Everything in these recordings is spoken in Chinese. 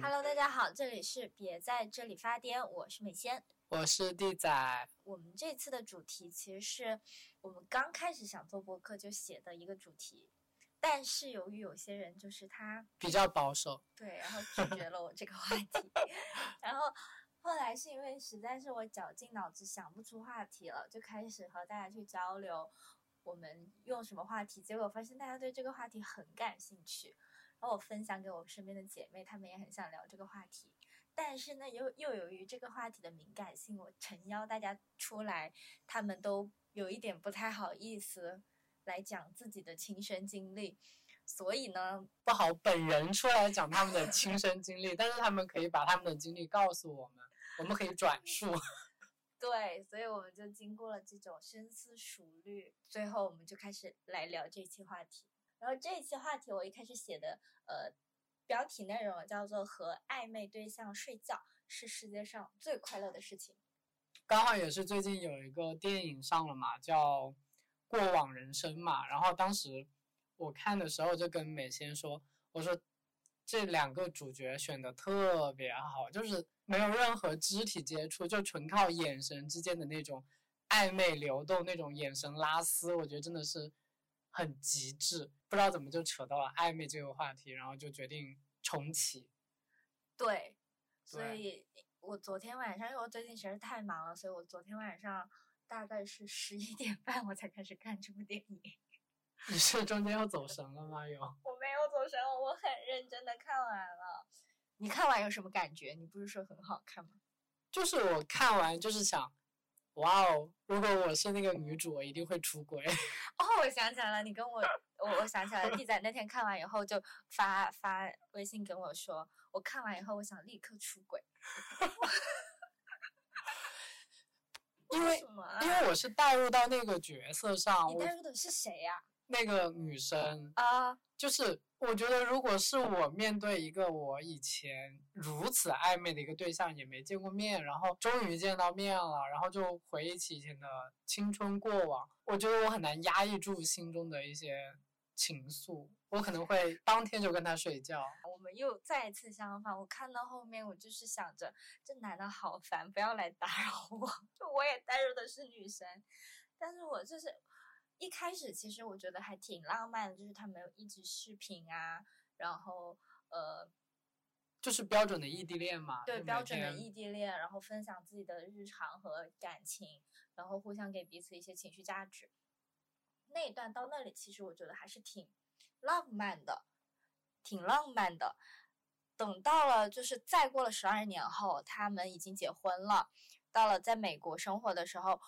Hello，大家好，这里是别在这里发癫，我是美仙。我是地仔，我们这次的主题其实是我们刚开始想做博客就写的一个主题，但是由于有些人就是他比较保守，对，然后拒绝了我这个话题，然后后来是因为实在是我绞尽脑汁想不出话题了，就开始和大家去交流我们用什么话题，结果发现大家对这个话题很感兴趣。然后我分享给我身边的姐妹，她们也很想聊这个话题，但是呢，又又由于这个话题的敏感性，我诚邀大家出来，她们都有一点不太好意思来讲自己的亲身经历，所以呢，不好本人出来讲他们的亲身经历，但是他们可以把他们的经历告诉我们，我们可以转述。对，所以我们就经过了这种深思熟虑，最后我们就开始来聊这期话题。然后这一期话题我一开始写的，呃，标题内容叫做“和暧昧对象睡觉是世界上最快乐的事情”。刚好也是最近有一个电影上了嘛，叫《过往人生》嘛。然后当时我看的时候就跟美仙说：“我说这两个主角选的特别好，就是没有任何肢体接触，就纯靠眼神之间的那种暧昧流动，那种眼神拉丝，我觉得真的是。”很极致，不知道怎么就扯到了暧昧这个话题，然后就决定重启。对，所以我昨天晚上，因为我最近实在太忙了，所以我昨天晚上大概是十一点半我才开始看这部电影。你是中间要走神了吗？有？我没有走神，我很认真的看完了。你看完有什么感觉？你不是说很好看吗？就是我看完就是想。哇哦！如果我是那个女主，我一定会出轨。哦，我想起来了，你跟我，我我想起来了，弟仔那天看完以后就发发微信跟我说，我看完以后我想立刻出轨。因为因为我是带入到那个角色上。你带入的是谁呀？那个女生啊，就是。我觉得，如果是我面对一个我以前如此暧昧的一个对象，也没见过面，然后终于见到面了，然后就回忆起以前的青春过往，我觉得我很难压抑住心中的一些情愫，我可能会当天就跟他睡觉。我们又再次相反，我看到后面，我就是想着这男的好烦，不要来打扰我。就我也带入的是女生，但是我就是。一开始其实我觉得还挺浪漫的，就是他们一直视频啊，然后呃，就是标准的异地恋嘛。对，标准的异地恋，然后分享自己的日常和感情，然后互相给彼此一些情绪价值。那一段到那里，其实我觉得还是挺浪漫的，挺浪漫的。等到了就是再过了十二年后，他们已经结婚了，到了在美国生活的时候。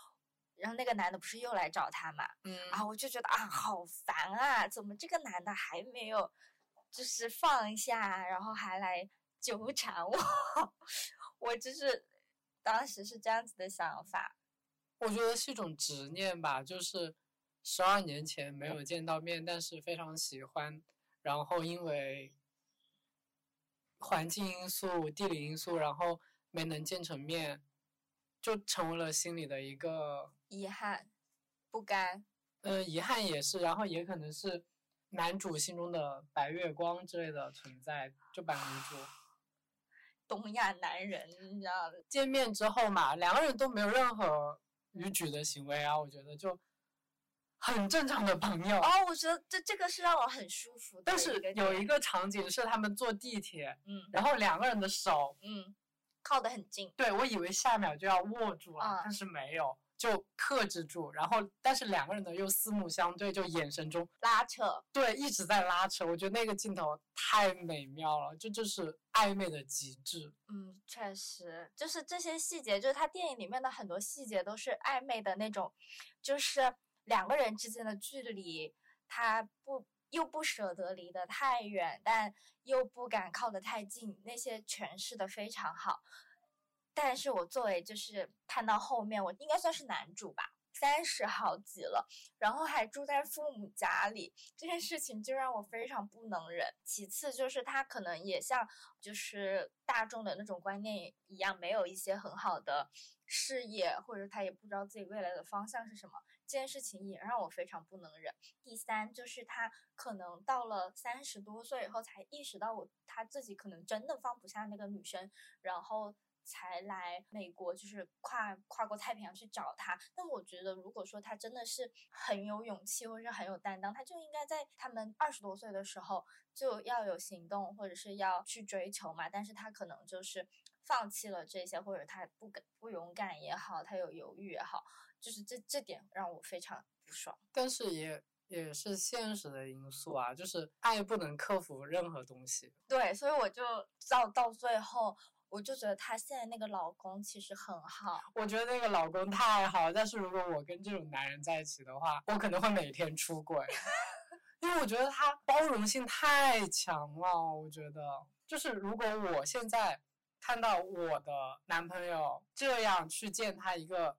然后那个男的不是又来找他嘛？嗯，然后我就觉得啊，好烦啊！怎么这个男的还没有，就是放下，然后还来纠缠我？我就是当时是这样子的想法。我觉得是一种执念吧，就是十二年前没有见到面，但是非常喜欢，然后因为环境因素、地理因素，然后没能见成面。就成为了心里的一个遗憾，不甘。呃，遗憾也是，然后也可能是男主心中的白月光之类的存在，就把女主。东亚男人，你知道的。见面之后嘛，两个人都没有任何逾矩的行为啊，我觉得就很正常的朋友。哦，我觉得这这个是让我很舒服。但是有一个场景是他们坐地铁，嗯，然后两个人的手，嗯。靠得很近，对我以为下秒就要握住了，但是没有，就克制住。然后，但是两个人呢又四目相对，就眼神中拉扯，对，一直在拉扯。我觉得那个镜头太美妙了，这就是暧昧的极致。嗯，确实，就是这些细节，就是他电影里面的很多细节都是暧昧的那种，就是两个人之间的距离，他不。又不舍得离得太远，但又不敢靠得太近，那些诠释的非常好。但是我作为就是看到后面，我应该算是男主吧，三十好几了，然后还住在父母家里，这件事情就让我非常不能忍。其次就是他可能也像就是大众的那种观念一样，没有一些很好的事业，或者他也不知道自己未来的方向是什么。这件事情也让我非常不能忍。第三就是他可能到了三十多岁以后才意识到我他自己可能真的放不下那个女生，然后才来美国，就是跨跨过太平洋去找他。那我觉得，如果说他真的是很有勇气或者是很有担当，他就应该在他们二十多岁的时候就要有行动，或者是要去追求嘛。但是他可能就是放弃了这些，或者他不敢不勇敢也好，他有犹豫也好。就是这这点让我非常不爽，但是也也是现实的因素啊，就是爱不能克服任何东西。对，所以我就到到最后，我就觉得她现在那个老公其实很好。我觉得那个老公太好，但是如果我跟这种男人在一起的话，我可能会每天出轨，因为我觉得他包容性太强了。我觉得，就是如果我现在看到我的男朋友这样去见他一个。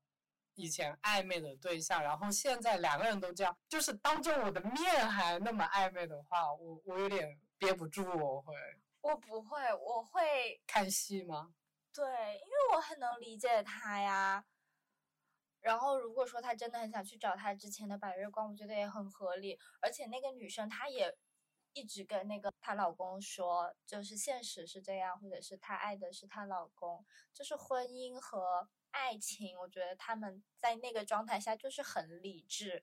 以前暧昧的对象，然后现在两个人都这样，就是当着我的面还那么暧昧的话，我我有点憋不住，我会，我不会，我会看戏吗？对，因为我很能理解他呀。然后如果说他真的很想去找他之前的白月光，我觉得也很合理。而且那个女生她也一直跟那个她老公说，就是现实是这样，或者是她爱的是她老公，就是婚姻和。爱情，我觉得他们在那个状态下就是很理智，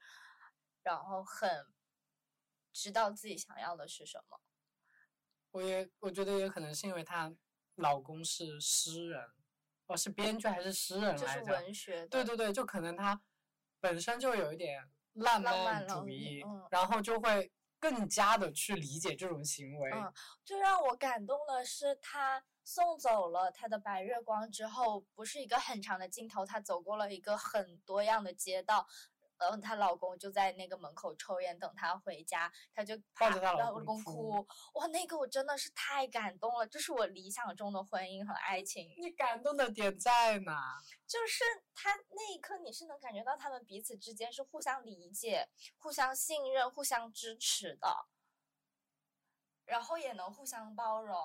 然后很知道自己想要的是什么。我也我觉得也可能是因为她老公是诗人，哦，是编剧还是诗人来着？文学。对对对，就可能她本身就有一点浪漫主义，然后就会更加的去理解这种行为。嗯，最让我感动的是她。送走了他的白月光之后，不是一个很长的镜头，她走过了一个很多样的街道，嗯，她老公就在那个门口抽烟等她回家，她就抱着她老公哭，哇，那个我真的是太感动了，这是我理想中的婚姻和爱情。你感动的点在哪？就是他那一刻，你是能感觉到他们彼此之间是互相理解、互相信任、互相支持的，然后也能互相包容。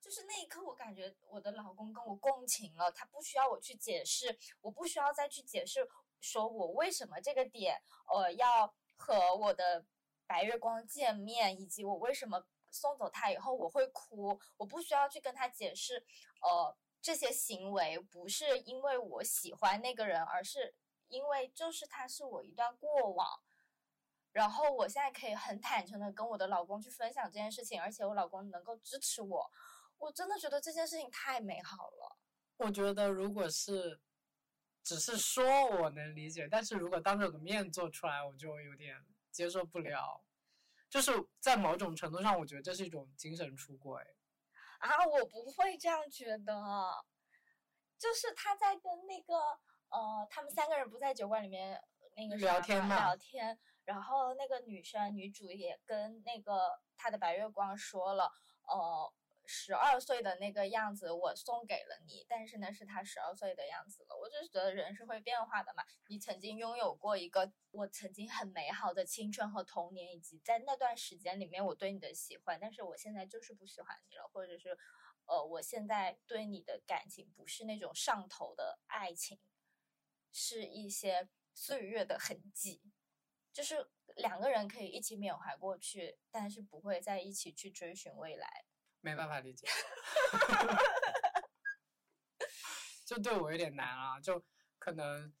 就是那一刻，我感觉我的老公跟我共情了，他不需要我去解释，我不需要再去解释，说我为什么这个点，呃，要和我的白月光见面，以及我为什么送走他以后我会哭，我不需要去跟他解释，呃，这些行为不是因为我喜欢那个人，而是因为就是他是我一段过往，然后我现在可以很坦诚的跟我的老公去分享这件事情，而且我老公能够支持我。我真的觉得这件事情太美好了。我觉得如果是只是说我能理解，但是如果当着我的面做出来，我就有点接受不了。就是在某种程度上，我觉得这是一种精神出轨。啊，我不会这样觉得。就是他在跟那个呃，他们三个人不在酒馆里面那个聊天嘛，聊天。然后那个女生女主也跟那个他的白月光说了，呃。十二岁的那个样子，我送给了你，但是呢，是他十二岁的样子了。我就觉得人是会变化的嘛。你曾经拥有过一个我曾经很美好的青春和童年，以及在那段时间里面我对你的喜欢，但是我现在就是不喜欢你了，或者是，呃，我现在对你的感情不是那种上头的爱情，是一些岁月的痕迹，就是两个人可以一起缅怀过去，但是不会在一起去追寻未来。没办法理解，就对我有点难啊，就可能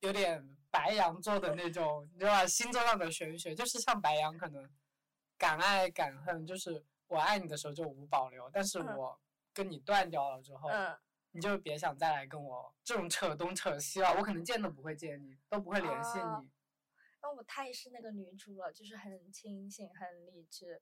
有点白羊座的那种，你知道吧？星座上的玄学，就是像白羊，可能敢爱敢恨，就是我爱你的时候就无保留，但是我跟你断掉了之后，你就别想再来跟我这种扯东扯西了，我可能见都不会见你，都不会联系你。那我太是那个女主了，就是很清醒，很理智。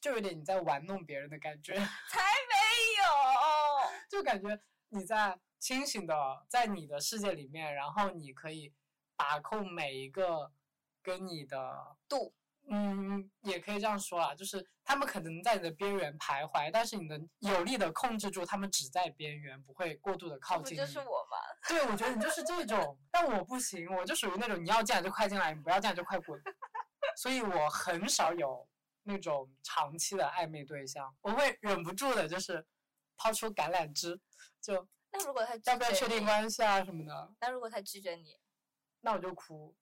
就有点你在玩弄别人的感觉，才没有，就感觉你在清醒的在你的世界里面，然后你可以把控每一个跟你的度，嗯，也可以这样说啊，就是他们可能在你的边缘徘徊，但是你能有力的控制住他们只在边缘，不会过度的靠近。不就是我吗？对，我觉得你就是这种，但我不行，我就属于那种你要进来就快进来，你不要进来就快滚，所以我很少有。那种长期的暧昧对象，我会忍不住的，就是抛出橄榄枝，就那如果他要不要确定关系啊什么的？那如果他拒绝你，那我就哭，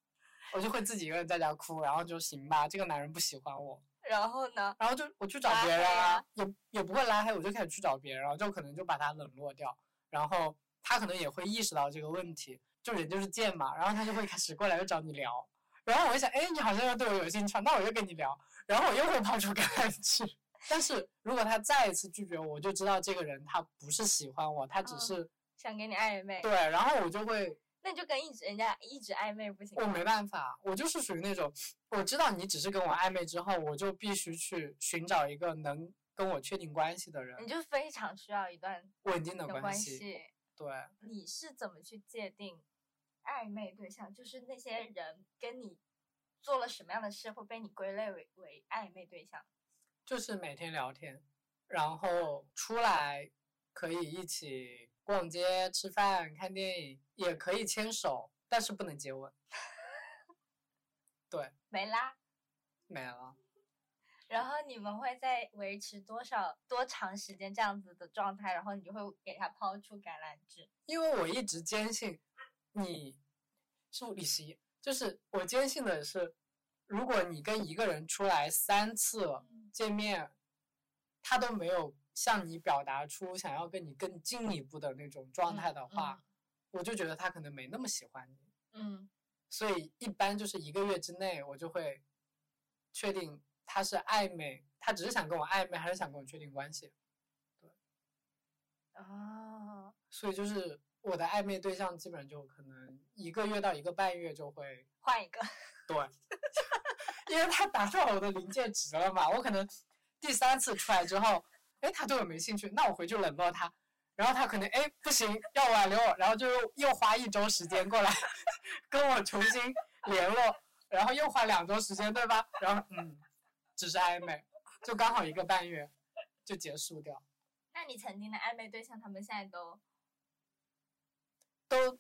我就会自己一个人在家哭，然后就行吧，这个男人不喜欢我，然后呢？然后就我去找别人啊啊，也也不会拉黑，我就开始去找别人，然后就可能就把他冷落掉，然后他可能也会意识到这个问题，就人就是贱嘛，然后他就会开始过来又找你聊，然后我就想，哎，你好像又对我有兴趣，那我就跟你聊，然后我又会抛出橄榄枝。但是如果他再一次拒绝我，我就知道这个人他不是喜欢我，他只嗯是、想给你暧昧，对，然后我就会那你就跟一直人家一直暧昧不行？我没办法，我就是属于那种，我知道你只是跟我暧昧之后，我就必须去寻找一个能跟我确定关系的人，你就非常需要一段稳定的。关系。对，你是怎么去界定暧昧对象？就是那些人跟你做了什么样的事会被你归类为为暧昧对象？就是每天聊天，然后出来可以一起逛街、吃饭、看电影，也可以牵手，但是不能接吻。对，没啦。没了。然后你们会在维持多少多长时间这样子的状态？然后你就会给他抛出橄榄枝。因为我一直坚信你是物理实验，就是我坚信的是，如果你跟一个人出来三次嗯。见面，他都没有向你表达出想要跟你更进一步的那种状态的话，我就觉得他可能没那么喜欢你。嗯，所以一般就是一个月之内，我就会确定他是暧昧，他只是想跟我暧昧，还是想跟我确定关系。对，啊，所以就是我的暧昧对象基本上就可能一个月到一个半月就会 换一个。对，因为他达到我的临界值了嘛，我可能第三次出来之后，哎，他对我没兴趣，那我回去冷落他，然后他可能哎不行要挽留我，然后就又又花一周时间过来跟我重新联络，然后又花两周时间，对吧？然后嗯，只是暧昧，就刚好一个半月就结束掉。那你曾经的暧昧对象，他们现在都都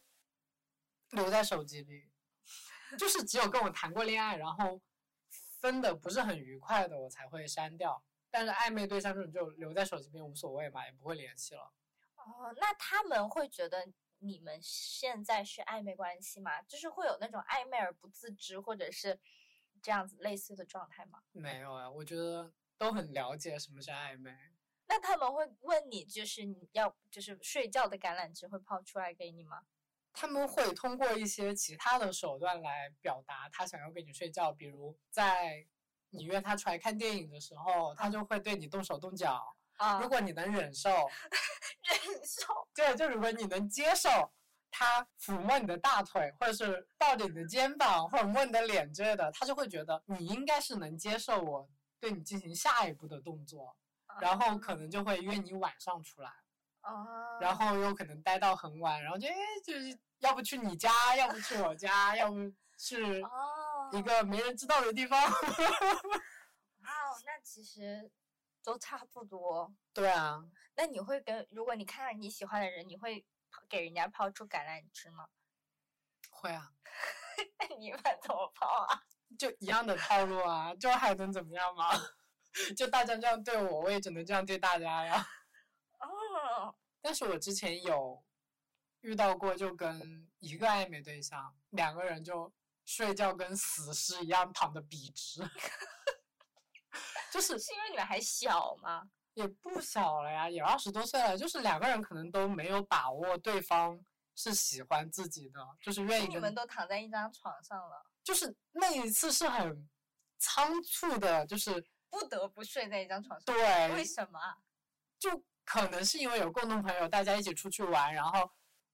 留在手机里，就是只有跟我谈过恋爱，然后分的不是很愉快的，我才会删掉。但是暧昧对象这种就留在手机边无所谓嘛，也不会联系了。哦，那他们会觉得你们现在是暧昧关系吗？就是会有那种暧昧而不自知，或者是这样子类似的状态吗？没有啊，我觉得都很了解什么是暧昧。那他们会问你，就是你要就是睡觉的橄榄枝会抛出来给你吗？他们会通过一些其他的手段来表达他想要跟你睡觉，比如在你约他出来看电影的时候，他就会对你动手动脚。啊如果你能忍受，忍受，对，就如果你能接受他抚摸你的大腿，或者是抱着你的肩膀，或者摸你的脸之类的，他就会觉得你应该是能接受我对你进行下一步的动作，然后可能就会约你晚上出来，哦，然后又可能待到很晚，然后就哎，就是要不去你家，要不去我家，要不去哦，一个没人知道的地方。哇哦，那其实都差不多。对啊，那你会跟，如果你看到你喜欢的人，你会给人家抛出橄榄枝吗？会啊，那你一般怎么抛啊？就一样的套路啊，就还能怎么样嘛？就大家这样对我，我也只能这样对大家呀。哦，但是我之前有遇到过，就跟一个暧昧对象，两个人就睡觉跟死尸一样躺的笔直，就是是因为你们还小吗？也不小了呀，也二十多岁了，就是两个人可能都没有把握对方是喜欢自己的，就是愿意跟你们都躺在一张床上了，就是那一次是很仓促的，就是不得不睡在一张床上。对，为什么啊？就可能是因为有共同朋友，大家一起出去玩，然后，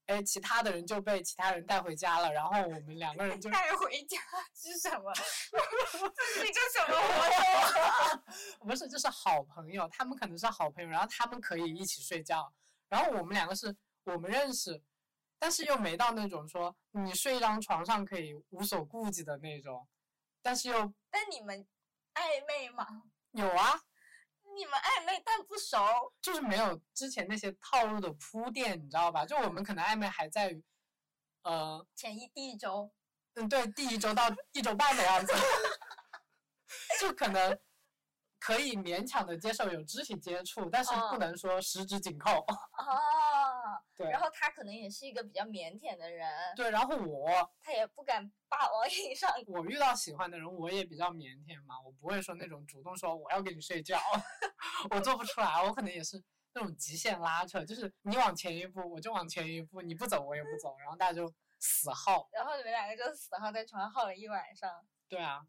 哎，其他的人就被其他人带回家了，然后我们两个人就 带回家是什么？这是一个什么活动啊？不是，就是好朋友，他们可能是好朋友，然后他们可以一起睡觉，然后我们两个是我们认识，但是又没到那种说你睡一张床上可以无所顾忌的那种，但是又但你们暧昧吗？有啊，你们暧昧但不熟，就是没有之前那些套路的铺垫，你知道吧？就我们可能暧昧还在于，呃，前一第一周，嗯，对，第一周到 一周半的样子，就可能可以勉强的接受有肢体接触，但是嗯不能说十指紧扣。哦，对然后他可能也是一个比较腼腆的人，对，然后我他也不敢霸王硬上。我遇到喜欢的人，我也比较腼腆嘛，我不会说那种主动说我要跟你睡觉，我做不出来，我可能也是那种极限拉扯，就是你往前一步我就往前一步，你不走我也不走，然后大家就死耗。然后你们两个就死耗在床上耗了一晚上。对啊，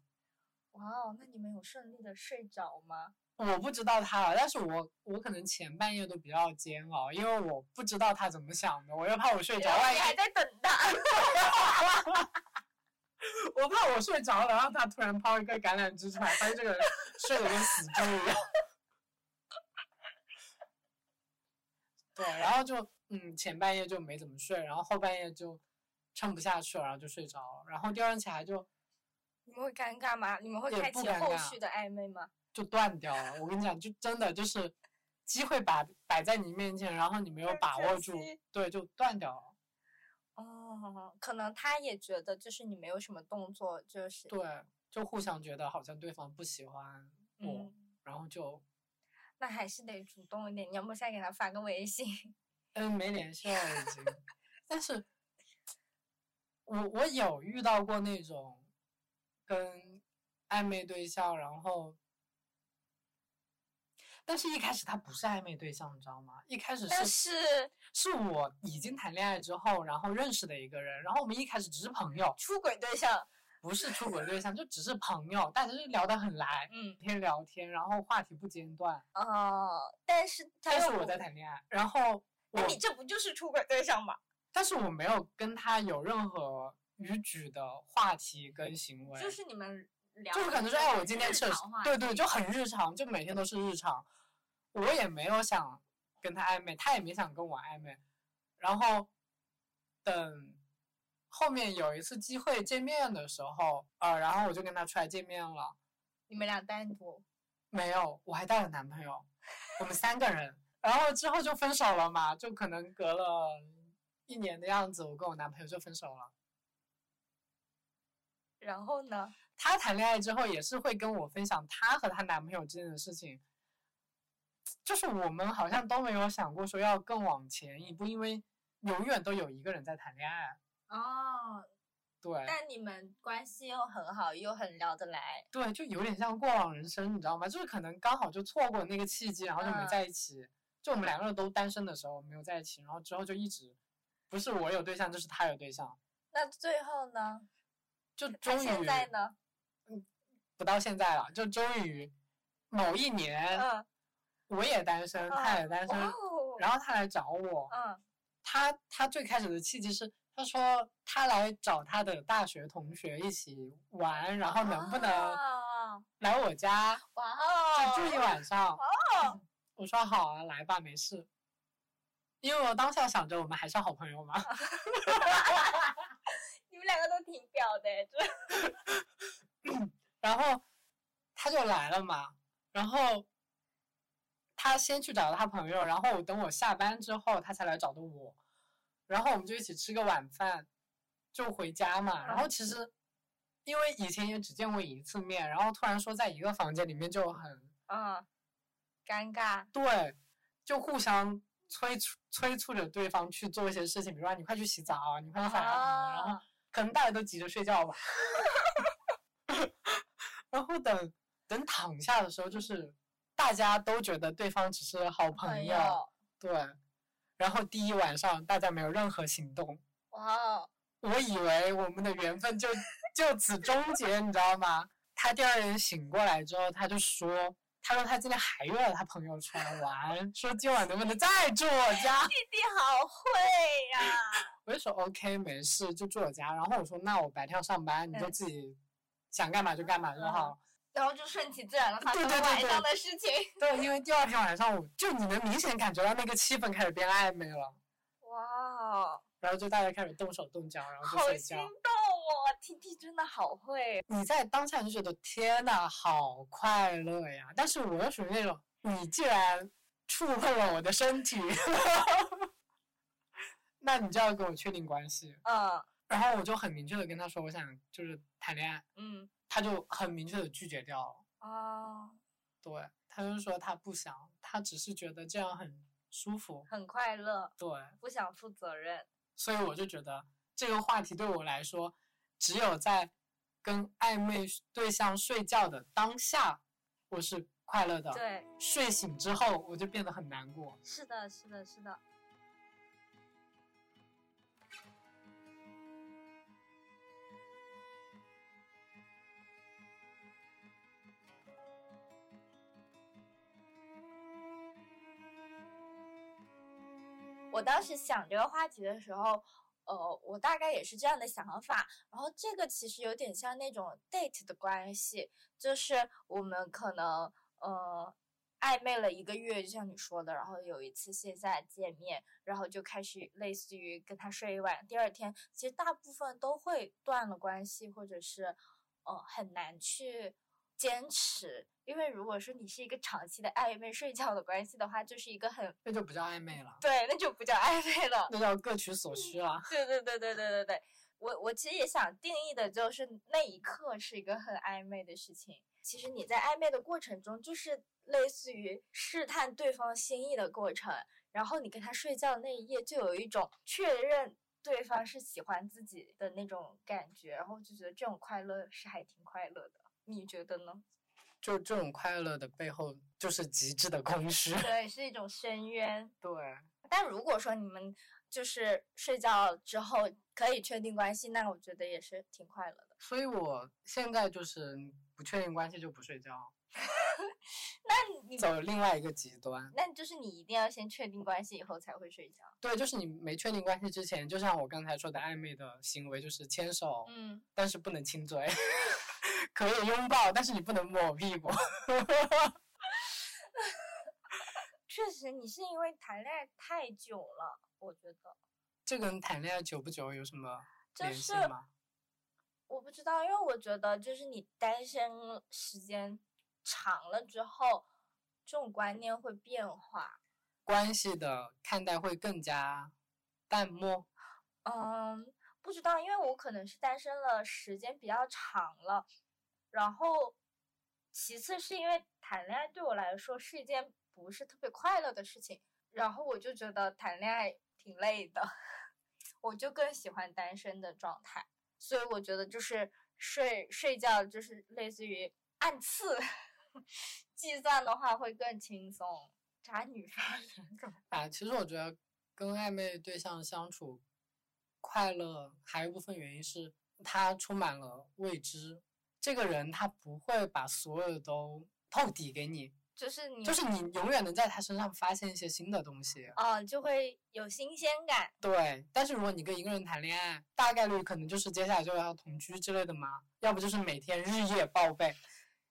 哇哦，那你们有顺利的睡着吗？我不知道他了，但是我我可能前半夜都比较煎熬，因为我不知道他怎么想的，我又怕我睡着，万一还在等他。我怕我睡着了，然后他突然抛一个橄榄枝出来，发现这个人睡得跟死猪一样。对，然后就嗯前半夜就没怎么睡，然后后半夜就撑不下去了，然后就睡着了，然后第二天起来就你们会尴尬吗？你们会也开启后续的暧昧吗？就断掉了。我跟你讲，就真的就是机会摆摆在你面前，然后你没有把握住，对，就断掉了。哦，可能他也觉得就是你没有什么动作，就是对，就互相觉得好像对方不喜欢我，嗯，然后就那还是得主动一点。你要不现在给他发个微信？嗯没联系了已经。但是，我我有遇到过那种跟暧昧对象，然后，但是一开始他不是暧昧对象，你知道吗？一开始但是是是我已经谈恋爱之后，然后认识的一个人，然后我们一开始只是朋友，出轨对象，不是出轨对象，就只是朋友，大家就聊得很来，嗯，每天聊天，然后话题不间断。哦，但是他但是我在，谈恋爱，然后那，你这不就是出轨对象吗？但是我没有跟他有任何逾矩的话题跟行为，就是你们聊，就是可能说，哎，我今天吃了日常话，对对，就很日常，就每天都是日常。我也没有想跟他暧昧，他也没想跟我暧昧。然后等后面有一次机会见面的时候，呃，然后我就跟他出来见面了。你们俩单独，没有，我还带了男朋友，我们三个人。然后之后就分手了嘛，就可能隔了一年的样子，我跟我男朋友就分手了。然后呢？她谈恋爱之后也是会跟我分享她和她男朋友之间的事情，就是我们好像都没有想过说要更往前一步，因为永远都有一个人在谈恋爱。哦，对但你们关系又很好，又很聊得来，对，就有点像过往人生，你知道吗？就是可能刚好就错过那个契机，然后就没嗯在一起。就我们两个人都单身的时候没有在一起，然后之后就一直不是我有对象，就是他有对象，那最后呢？就终于现在呢？不到现在了，就终于某一年嗯，我也单身，他也单身，哦，然后他来找我，嗯他他最开始的契机是他说他来找他的大学同学一起玩，然后能不能哦来我家哇哦，就住一晚上？我说好啊，来吧，没事。因为我当下想着我们还是好朋友嘛，你们两个都挺表的，这 然后他就来了嘛，然后他先去找了他朋友，然后等我下班之后，他才来找的我，然后我们就一起吃个晚饭，就回家嘛。然后其实因为以前也只见过一次面，然后突然说在一个房间里面就很嗯，尴尬，对，就互相催促催促着对方去做一些事情，比如说你快去洗澡，你快去洗澡，然后啊可能大家都急着睡觉吧。然后等等躺下的时候，就是大家都觉得对方只是好朋朋友，对。然后第一晚上大家没有任何行动，哇哦，我以为我们的缘分就就此终结，你知道吗？他第二天醒过来之后，他就说，他说他今天还约了他朋友出来玩，说今晚能不能再住我家？弟弟好会呀、我就说 OK，没事，就住我家。然后我说那我白天要上班，你就嗯自己想干嘛就干嘛就好。然后就顺其自然的发对生了晚对对对上的事情。对，因为第二天晚上我就你能明显感觉到那个气氛开始变暧昧了，哇哦，然后就大家开始动手动脚，然后就好睡觉。好心动哦！！T T 真的好会，你在当下就觉得天呐，好快乐呀！但是我又属于那种，你既然触碰了我的身体，那你就要跟我确定关系。嗯然后我就很明确的跟他说，我想就是谈恋爱，嗯他就很明确的拒绝掉了。哦，对，他就说他不想，他只是觉得这样很舒服，很快乐，对，不想负责任。所以我就觉得这个话题对我来说，只有在跟暧昧对象睡觉的当下，我是快乐的。对，睡醒之后我就变得很难过。是的，是的，是的。我当时想这个话题的时候，呃，我大概也是这样的想法。然后这个其实有点像那种 date 的关系，就是我们可能呃暧昧了一个月，就像你说的，然后有一次线下见面，然后就开始类似于跟他睡一晚，第二天其实大部分都会断了关系，或者是呃很难去坚持。因为如果说你是一个长期的暧昧睡觉的关系的话，就是一个很那就不叫暧昧了，对，那就不叫暧昧了，那叫各取所需了。对对对对对对对，我我其实也想定义的就是那一刻是一个很暧昧的事情。其实你在暧昧的过程中，就是类似于试探对方心意的过程，然后你跟他睡觉的那一夜，就有一种确认对方是喜欢自己的那种感觉，然后就觉得这种快乐是还挺快乐的。你觉得呢？就这种快乐的背后，就是极致的空虚。对，是一种深渊。对。但如果说你们就是睡觉之后可以确定关系，那我觉得也是挺快乐的。所以我现在就是不确定关系就不睡觉。那你走另外一个极端。那就是你一定要先确定关系以后才会睡觉。对，就是你没确定关系之前，就像我刚才说的暧昧的行为，就是牵手，嗯，但是不能亲嘴。可以拥抱，但是你不能摸我屁股。确实，你是因为谈恋爱太久了，我觉得。这跟谈恋爱久不久有什么联系吗？我不知道，因为我觉得就是你单身时间长了之后，这种观念会变化，关系的看待会更加淡漠。嗯，不知道，因为我可能是单身了时间比较长了。然后，其次是因为谈恋爱对我来说是一件不是特别快乐的事情，然后我就觉得谈恋爱挺累的，我就更喜欢单身的状态。所以我觉得就是睡睡觉就是类似于按次 计算的话会更轻松。渣女发言。啊，其实我觉得跟暧昧对象相处快乐，还有一部分原因是他充满了未知。这个人他不会把所有都透底给你，就是你，就是你永远能在他身上发现一些新的东西，啊，就会有新鲜感。对，但是如果你跟一个人谈恋爱，大概率可能就是接下来就要同居之类的嘛，要不就是每天日夜报备，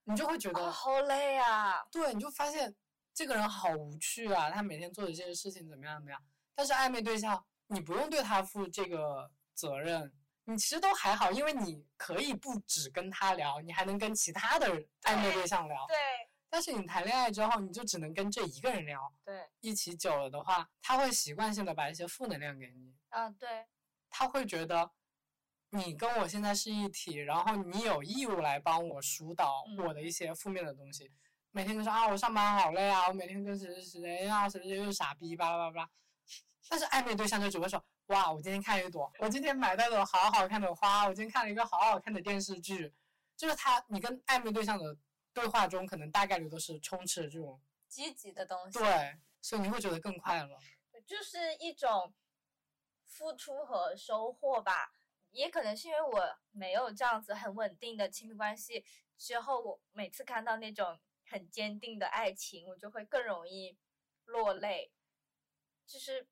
你就会觉得好累啊。对，你就发现这个人好无趣啊，他每天做的这些事情怎么样怎么样。但是暧昧对象，你不用对他负这个责任。你其实都还好，因为你可以不只跟他聊，你还能跟其他的暧昧对象聊。对。但是你谈恋爱之后，你就只能跟这一个人聊。对。一起久了的话，他会习惯性的把一些负能量给你。啊，对。他会觉得，你跟我现在是一体，然后你有义务来帮我疏导我的一些负面的东西。每天都说啊，我上班好累啊，我每天跟谁谁谁啊，谁谁又是傻逼，巴拉巴拉巴拉。但是暧昧对象就只会说。哇！我今天看了一朵，我今天买到了好好看的花，我今天看了一个好好看的电视剧，就是他，你跟暧昧对象的对话中，可能大概率都是充斥着这种积极的东西。对，所以你会觉得更快乐。就是一种付出和收获吧，也可能是因为我没有这样子很稳定的亲密关系之后，我每次看到那种很坚定的爱情，我就会更容易落泪，就是。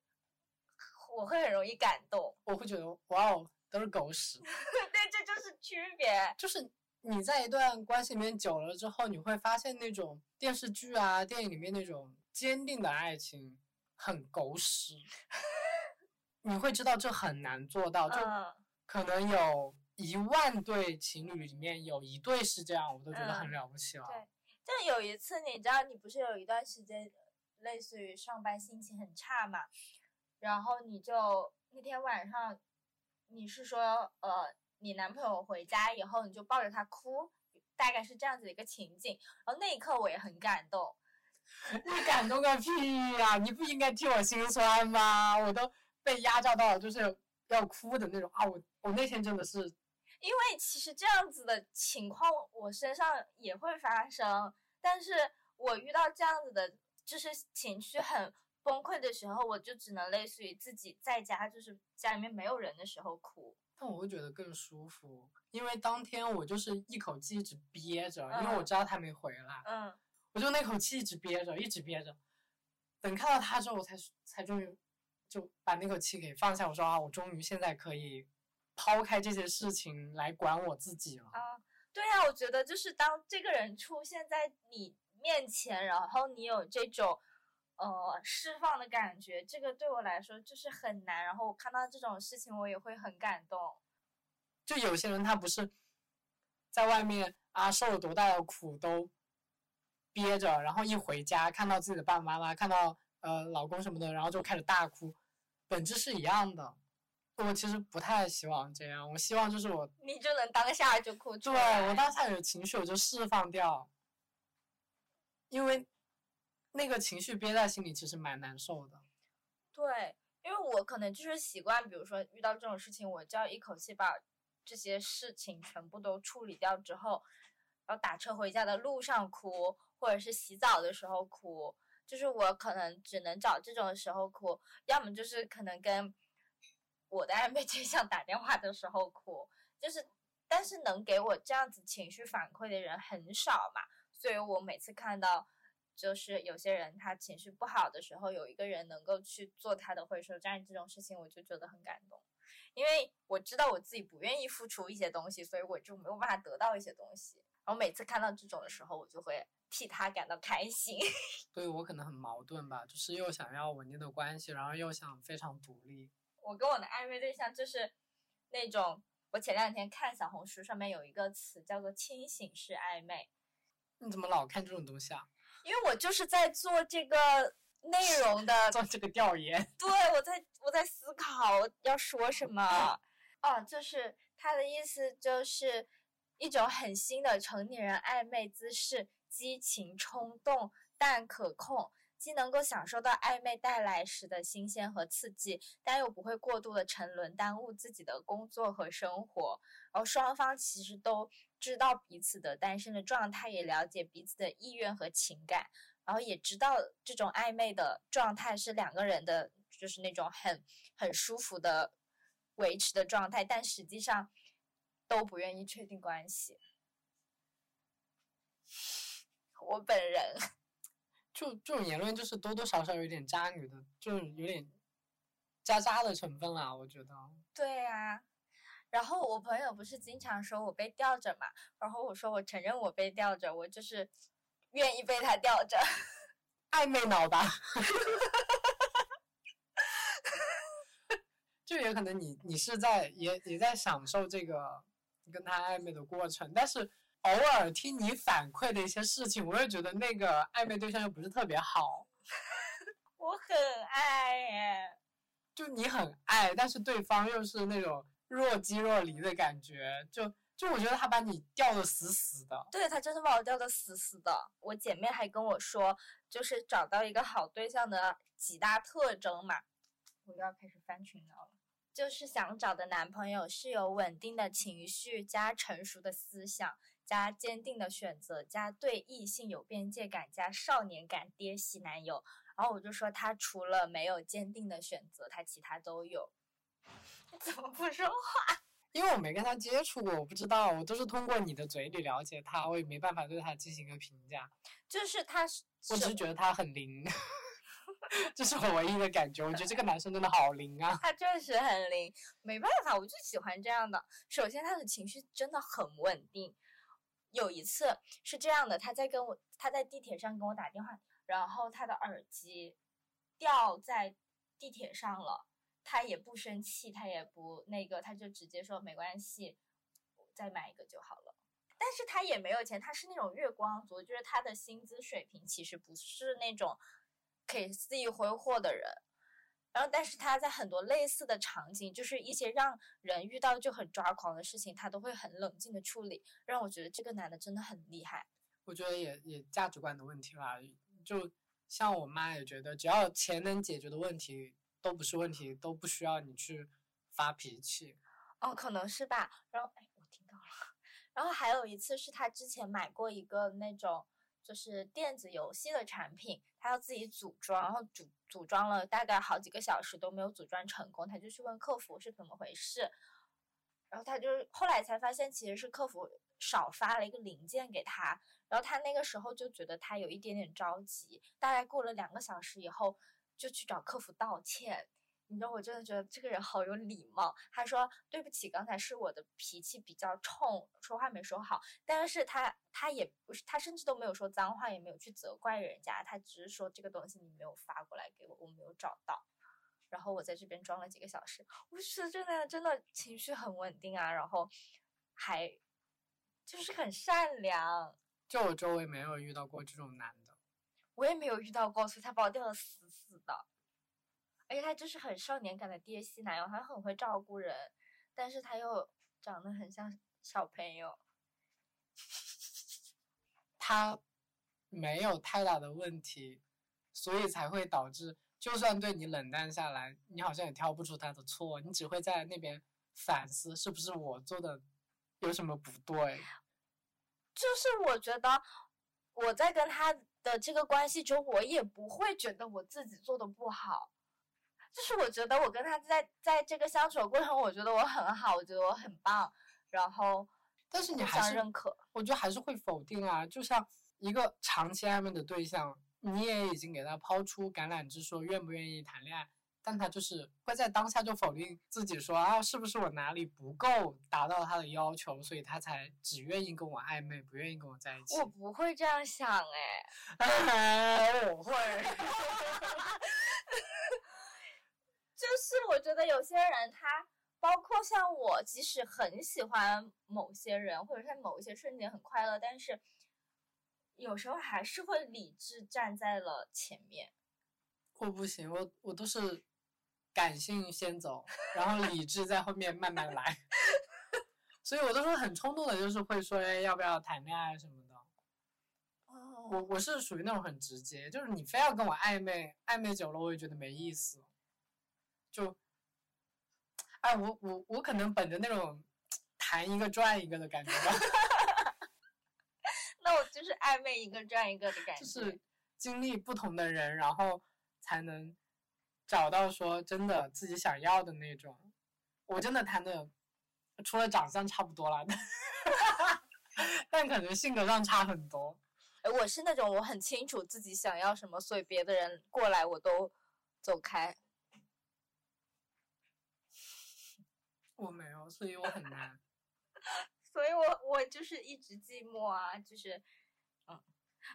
我会很容易感动，我会觉得哇哦，都是狗屎。对，这就是区别。就是你在一段关系里面久了之后，你会发现那种电视剧啊、电影里面那种坚定的爱情很狗屎。你会知道这很难做到，就可能有一万对情侣里面有一对是这样，我都觉得很了不起了。对，就有一次，你知道，你不是有一段时间类似于上班心情很差嘛？然后你就那天晚上，你是说，呃，你男朋友回家以后，你就抱着他哭，大概是这样子一个情景。然后那一刻我也很感动，你 感动个屁呀、你不应该替我心酸吗？我都被压榨到了，就是要哭的那种啊！我我那天真的是，因为其实这样子的情况我身上也会发生，但是我遇到这样子的，就是情绪很崩溃的时候，我就只能类似于自己在家，就是家里面没有人的时候哭。但我会觉得更舒服，因为当天我就是一口气一直憋着，因为我嗯知道他没回来，嗯，我就那口气一直憋着，一直憋着，等看到他之后，我才才终于就把那口气给放下。我说啊，我终于现在可以抛开这些事情来管我自己了。啊，对呀、我觉得就是当这个人出现在你面前，然后你有这种呃释放的感觉，这个对我来说就是很难。然后我看到这种事情，我也会很感动。就有些人他不是在外面啊受了多大的苦都憋着，然后一回家看到自己的爸爸妈妈，看到呃老公什么的，然后就开始大哭，本质是一样的。我其实不太希望这样，我希望就是我你就能当下就哭出对。我当下有情绪我就释放掉，因为那个情绪憋在心里其实蛮难受的。对，因为我可能就是习惯，比如说遇到这种事情，我就要一口气把这些事情全部都处理掉之后，然后打车回家的路上哭，或者是洗澡的时候哭，就是我可能只能找这种时候哭，要么就是可能跟我的暧昧对象打电话的时候哭，就是但是能给我这样子情绪反馈的人很少嘛，所以我每次看到。就是有些人他情绪不好的时候，有一个人能够去做他的回收站这种事情，我就觉得很感动，因为我知道我自己不愿意付出一些东西，所以我就没有办法得到一些东西。然后每次看到这种的时候，我就会替他感到开心。所以我可能很矛盾吧，就是又想要稳定的关系，然后又想非常独立。我跟我的暧昧对象就是那种，我前两天看小红书上面有一个词叫做清醒式暧昧，你怎么老看这种东西啊？因为我就是在做这个内容的 做这个调研，对，我在我在思考要说什么。哦，就是他的意思就是一种很新的成年人暧昧姿势，激情冲动但可控，既能够享受到暧昧带来时的新鲜和刺激，但又不会过度的沉沦，耽误自己的工作和生活。然后双方其实都知道彼此的单身的状态，也了解彼此的意愿和情感。然后也知道这种暧昧的状态是两个人的，就是那种很很舒服的维持的状态，但实际上都不愿意确定关系。我本人就这种言论就是多多少少有点渣女的，就是有点渣渣的成分啦，我觉得。对呀、然后我朋友不是经常说我被吊着嘛，然后我说我承认我被吊着，我就是愿意被他吊着。暧昧脑吧。就也可能你你是在也也在享受这个跟他暧昧的过程，但是偶尔听你反馈的一些事情，我也觉得那个暧昧对象又不是特别好。我很爱耶，就你很爱，但是对方又是那种若即若离的感觉，就就我觉得他把你吊的死死的。对他真的把我吊的死死的。我姐妹还跟我说，就是找到一个好对象的几大特征嘛。我又要开始翻群聊了。就是想找的男朋友是有稳定的情绪加成熟的思想加坚定的选择加对异性有边界感加少年感爹系男友。然后我就说他除了没有坚定的选择，他其他都有。你 怎么不说话？因为我没跟他接触过，我不知道，我都是通过你的嘴里了解他，我也没办法对他进行一个评价。就是他是我只是觉得他很灵，这是我唯一的感觉。我觉得这个男生真的好灵啊！他确实很灵，没办法，我就喜欢这样的。首先，他的情绪真的很稳定。有一次是这样的，他在跟我，他在地铁上跟我打电话，然后他的耳机掉在地铁上了，他也不生气，他也不那个，他就直接说没关系，再买一个就好了。但是他也没有钱，他是那种月光族，就是他的薪资水平其实不是那种可以肆意挥霍的人。然后，但是他在很多类似的场景，就是一些让人遇到就很抓狂的事情，他都会很冷静的处理，让我觉得这个男的真的很厉害。我觉得也也价值观的问题啦，就像我妈也觉得，只要钱能解决的问题都不是问题，都不需要你去发脾气。哦，可能是吧。然后，哎，我听到了。然后还有一次是他之前买过一个那种就是电子游戏的产品，他要自己组装，然后组组装了大概好几个小时都没有组装成功，他就去问客服是怎么回事。然后他就是后来才发现，其实是客服少发了一个零件给他。然后他那个时候就觉得他有一点点着急，大概过了两个小时以后，就去找客服道歉。你知道，我真的觉得这个人好有礼貌。他说：“对不起，刚才是我的脾气比较冲，说话没说好。”但是他他也不是，他甚至都没有说脏话，也没有去责怪人家，他只是说这个东西你没有发过来给我，我没有找到。然后我在这边装了几个小时，我是真的真的情绪很稳定啊，然后还就是很善良。就我周围没有遇到过这种男的，我也没有遇到过，所以他把我吊的死死的。而且他就是很少年感的爹系男友，他很会照顾人，但是他又长得很像小朋友。他没有太大的问题，所以才会导致，就算对你冷淡下来，你好像也挑不出他的错，你只会在那边反思是不是我做的有什么不对。就是我觉得我在跟他的这个关系中，我也不会觉得我自己做的不好。就是我觉得我跟他在在这个相处的过程，我觉得我很好，我觉得我很棒，然后但是你还是认可，我觉得还是会否定啊。就像一个长期暧昧的对象，你也已经给他抛出橄榄枝，说愿不愿意谈恋爱，但他就是会在当下就否定自己，说啊，是不是我哪里不够达到他的要求，所以他才只愿意跟我暧昧，不愿意跟我在一起。我不会这样想哎，我会。就是我觉得有些人他，包括像我，即使很喜欢某些人，或者在某一些瞬间很快乐，但是有时候还是会理智站在了前面。我不行，我我都是感性先走，然后理智在后面慢慢来。所以我都是很冲动的，就是会说哎要不要谈恋爱什么的。哦。我我是属于那种很直接，就是你非要跟我暧昧，暧昧久了我也觉得没意思。就，哎，我我我可能本着那种谈一个赚一个的感觉吧。那我就是暧昧一个赚一个的感觉。就是经历不同的人，然后才能找到说真的自己想要的那种。我真的谈的，除了长相差不多了，但可能性格上差很多。哎，我是那种我很清楚自己想要什么，所以别的人过来我都走开。我没有，所以我很难，所以我我就是一直寂寞啊，就是，嗯，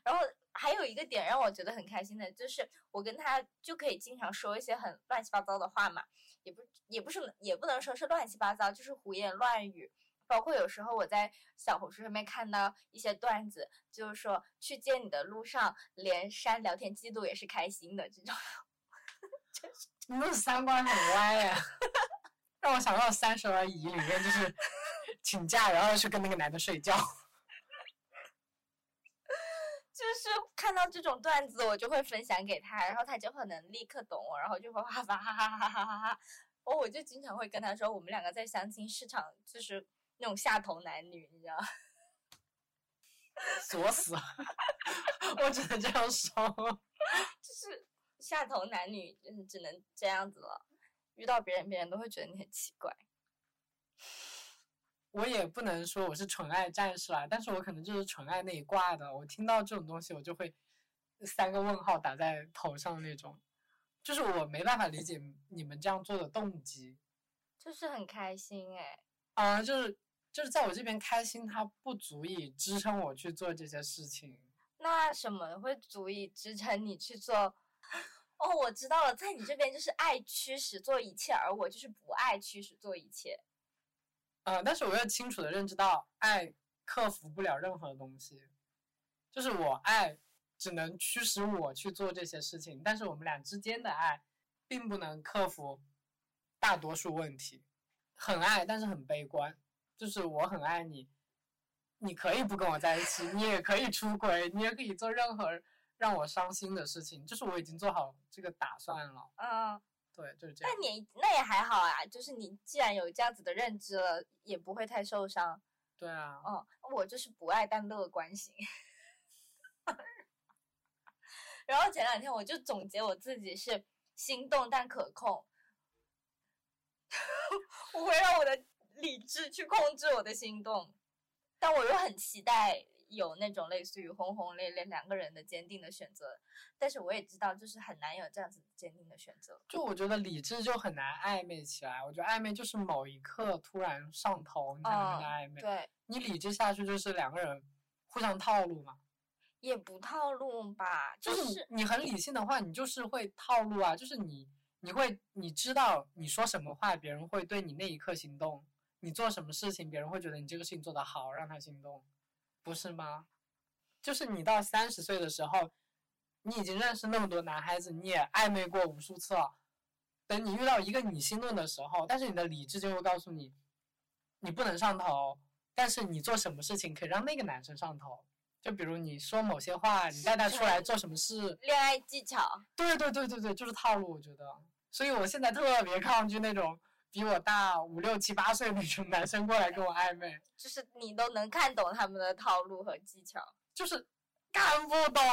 然后还有一个点让我觉得很开心的，就是我跟他就可以经常说一些很乱七八糟的话嘛，也不也不是也不能说是乱七八糟，就是胡言乱语，包括有时候我在小红书上面看到一些段子，就是说去见你的路上连删聊天记录也是开心的这种，真是你们三观很歪呀。让我想到《三十而已》里面，就是 请假然后去跟那个男的睡觉。就是看到这种段子，我就会分享给他，然后他就可能立刻懂我，然后就会哈哈哈哈哈哈哈哈。哦，我就经常会跟他说，我们两个在相亲市场就是那种下头男女，你知道？锁 死！我只能这样说。就是下头男女，嗯，只能这样子了。遇到别人，别人都会觉得你很奇怪。我也不能说我是纯爱战士啦，但是我可能就是纯爱那一挂的。我听到这种东西，我就会三个问号打在头上那种，就是我没办法理解你们这样做的动机。就是很开心哎。啊，就是就是在我这边开心，它不足以支撑我去做这些事情。那什么会足以支撑你去做？哦，我知道了，在你这边就是爱驱使做一切，而我就是不爱驱使做一切。嗯，但是我要清楚的认知到，爱克服不了任何东西，就是我爱只能驱使我去做这些事情，但是我们俩之间的爱，并不能克服大多数问题。很爱，但是很悲观，就是我很爱你，你可以不跟我在一起，你也可以出轨，你也可以做任何。让我伤心的事情，就是我已经做好这个打算了。嗯，对，就是这样那。你那也还好啊，就是你既然有这样子的认知了，也不会太受伤。对啊，嗯，我就是不爱但乐观型。然后前两天我就总结我自己是心动但可控，我会让我的理智去控制我的心动，但我又很期待有那种类似于轰轰烈烈两个人的坚定的选择，但是我也知道就是很难有这样子坚定的选择。就我觉得理智就很难暧昧起来。我觉得暧昧就是某一刻突然上头，你才能跟他暧昧。对，你理智下去就是两个人互相套路嘛。也不套路吧，就就是是你很理性的话，你就是会套路啊，就是你你会你知道你说什么话，别人会对你那一刻心动；你做什么事情，别人会觉得你这个事情做得好，让他心动，不是吗？就是你到三十岁的时候，你已经认识那么多男孩子，你也暧昧过无数次了。等你遇到一个你心动的时候，但是你的理智就会告诉你，你不能上头，但是你做什么事情可以让那个男生上头。就比如你说某些话，你带他出来做什么事，恋爱技巧。对对对对对，就是套路，我觉得。所以我现在特别抗拒那种比我大五六七八岁那种男生过来跟我暧昧，就是你都能看懂他们的套路和技巧。就是看不懂，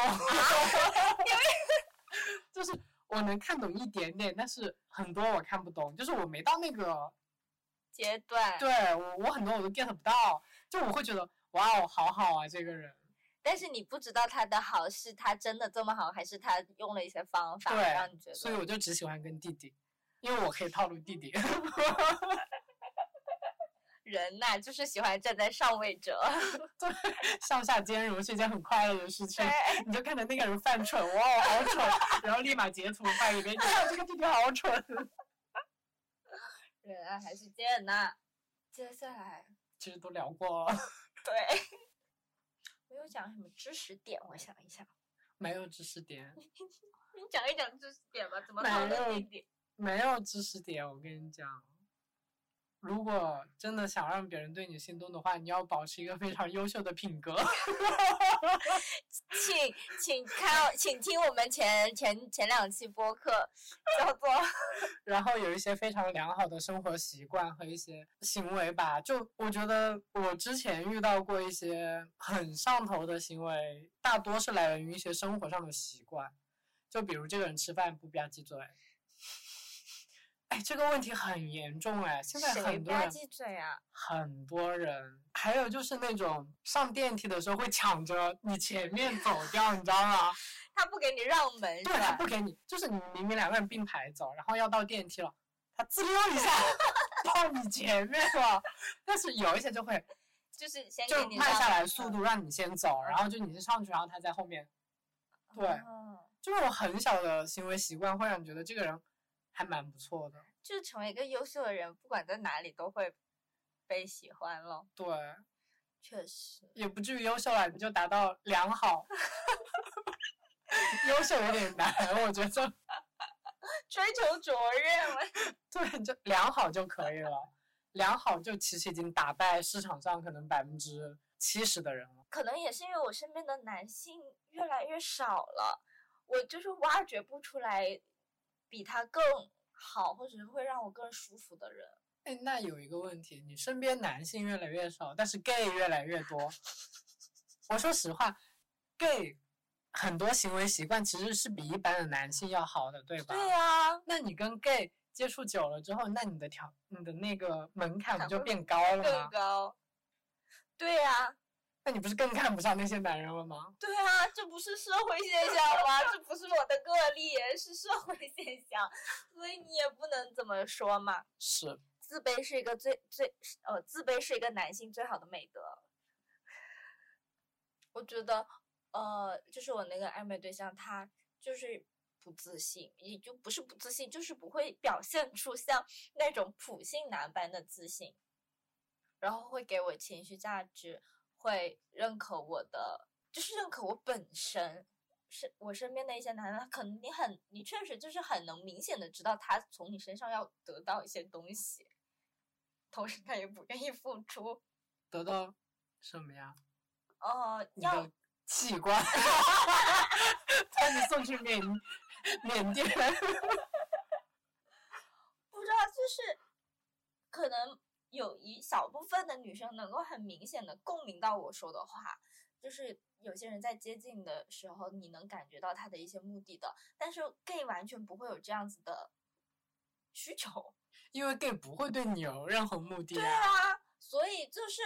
就是我能看懂一点点，但是很多我看不懂，就是我没到那个，阶段，对我我很多我都 get 不到，就我会觉得哇哦好好啊这个人，但是你不知道他的好是他真的这么好，还是他用了一些方法对让你觉得。所以我就只喜欢跟弟弟，因为我可以套路弟弟。人呐、就是喜欢站在上位者。对上下兼容是一件很快乐的事情。你就看着那个人犯蠢，哇，好蠢，然后立马截图发给别人，你看这个弟弟好蠢。人啊，还是贱呐。接下来，其实都聊过了，对，没有讲什么知识点，我想一想，没有知识点，你讲一讲知识点吧，怎么没讨论弟弟？没有知识点。我跟你讲，如果真的想让别人对你心动的话，你要保持一个非常优秀的品格。请请看，请听我们前前前两期播客，叫做然后有一些非常良好的生活习惯和一些行为吧。就我觉得我之前遇到过一些很上头的行为，大多是来源于一些生活上的习惯。就比如这个人吃饭不吧唧嘴，哎，这个问题很严重哎，现在很多人？很多人，还有就是那种上电梯的时候会抢着你前面走掉，你知道吗？他不给你让门对他？不给你，就是你明明两个人并排走，然后要到电梯了，他滋溜一下 到你前面了。但是有一些就会 就是先就慢下来速度让你先走，然后就你先上去，然后他在后面。对哦就是我很小的行为习惯会让你觉得这个人还蛮不错的。就成为一个优秀的人，不管在哪里都会被喜欢了。对，确实，也不至于优秀了，你就达到良好。优秀有点难，我觉得。追求卓越嘛。对，就良好就可以了。良好就其实已经打败市场上可能百分之七十的人了。可能也是因为我身边的男性越来越少了，我就是挖掘不出来比他更好，或者是会让我更舒服的人。哎，那有一个问题，你身边男性越来越少，但是 gay 越来越多。我说实话，gay 很多行为习惯其实是比一般的男性要好的，对吧？对呀、那你跟 gay 接触久了之后，那你的条你的那个门槛不就变高了吗更？高。对呀、那你不是更看不上那些男人了吗？对啊，这不是社会现象吗？这不是我的个例，是社会现象，所以你也不能这么说嘛。是，自卑是一个最最呃，自卑是一个男性最好的美德。我觉得，呃，就是我那个暧昧对象，他就是不自信，也就不是不自信，就是不会表现出像那种普信男般的自信，然后会给我情绪价值，会认可我的，就是认可我本身。是我身边的一些男的，他可能你很，你确实就是很能明显的知道他从你身上要得到一些东西，同时他也不愿意付出。得到什么呀？呃，你要的器官，把你送去缅缅甸。不知道，就是可能有一小部分的女生能够很明显的共鸣到我说的话，就是有些人在接近的时候，你能感觉到他的一些目的的，但是 gay 完全不会有这样子的需求。因为 gay 不会对你有任何目的对啊，所以就是，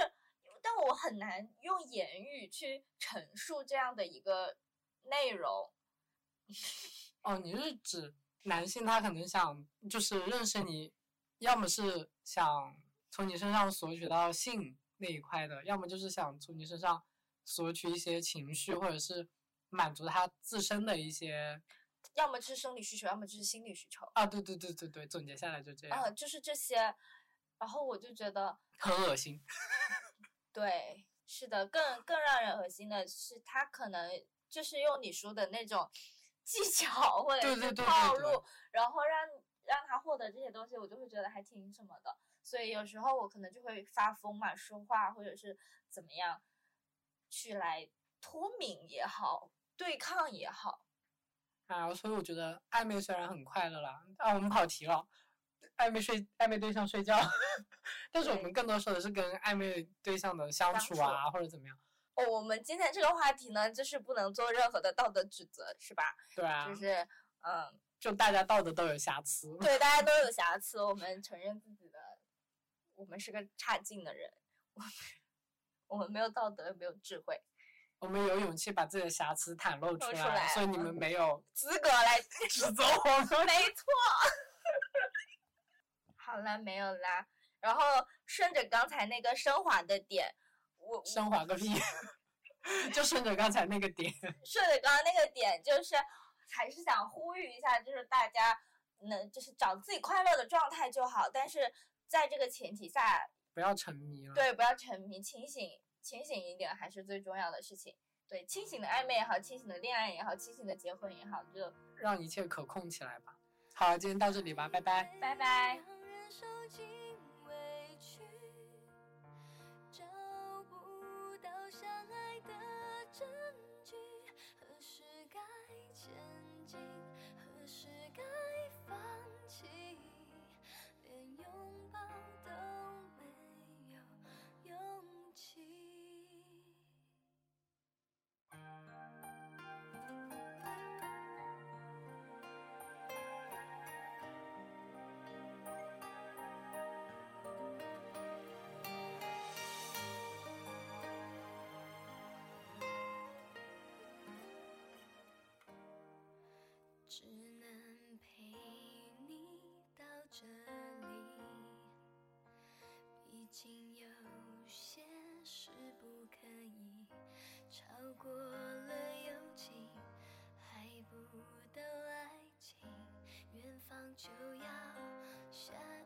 但我很难用言语去陈述这样的一个内容。哦，你是指男性他可能想就是认识你，要么是想从你身上索取到性那一块的，要么就是想从你身上索取一些情绪，或者是满足他自身的一些。要么是生理需求，要么就是心理需求。啊，对对对对对，总结下来就这样。啊，就是这些，然后我就觉得很恶心。对，是的，更更让人恶心的是，他可能就是用你说的那种技巧或者是套路，然后让让他获得这些东西，我就会觉得还挺什么的。所以有时候我可能就会发疯嘛，说话或者是怎么样，去来脱敏也好，对抗也好。啊，所以我觉得暧昧虽然很快乐啦，啊，我们跑题了，暧昧睡暧昧对象睡觉，但是我们更多说的是跟暧昧对象的相处啊，或者怎么样。哦，我们今天这个话题呢，就是不能做任何的道德指责，是吧？对啊。就是，嗯，就大家道德都有瑕疵。对，大家都有瑕疵，我们承认自己的，我们是个差劲的人，我们我们没有道德，没有智慧。我们有勇气把自己的瑕疵袒露出来，所以你们没有资格来指责我们。没错。好了，没有啦。然后顺着刚才那个升华的点，我升华个屁！就顺着刚才那个点。顺着刚刚那个点，就是还是想呼吁一下，就是大家能就是找自己快乐的状态就好，但是在这个前提下，不要沉迷了。对，不要沉迷，清醒。清醒一点还是最重要的事情。对，清醒的暧昧也好，清醒的恋爱也好，清醒的结婚也好，就让一切可控起来吧。好，今天到这里吧，拜拜。拜拜。竟有些事不可以超过了友情，还不到爱情，远方就要下。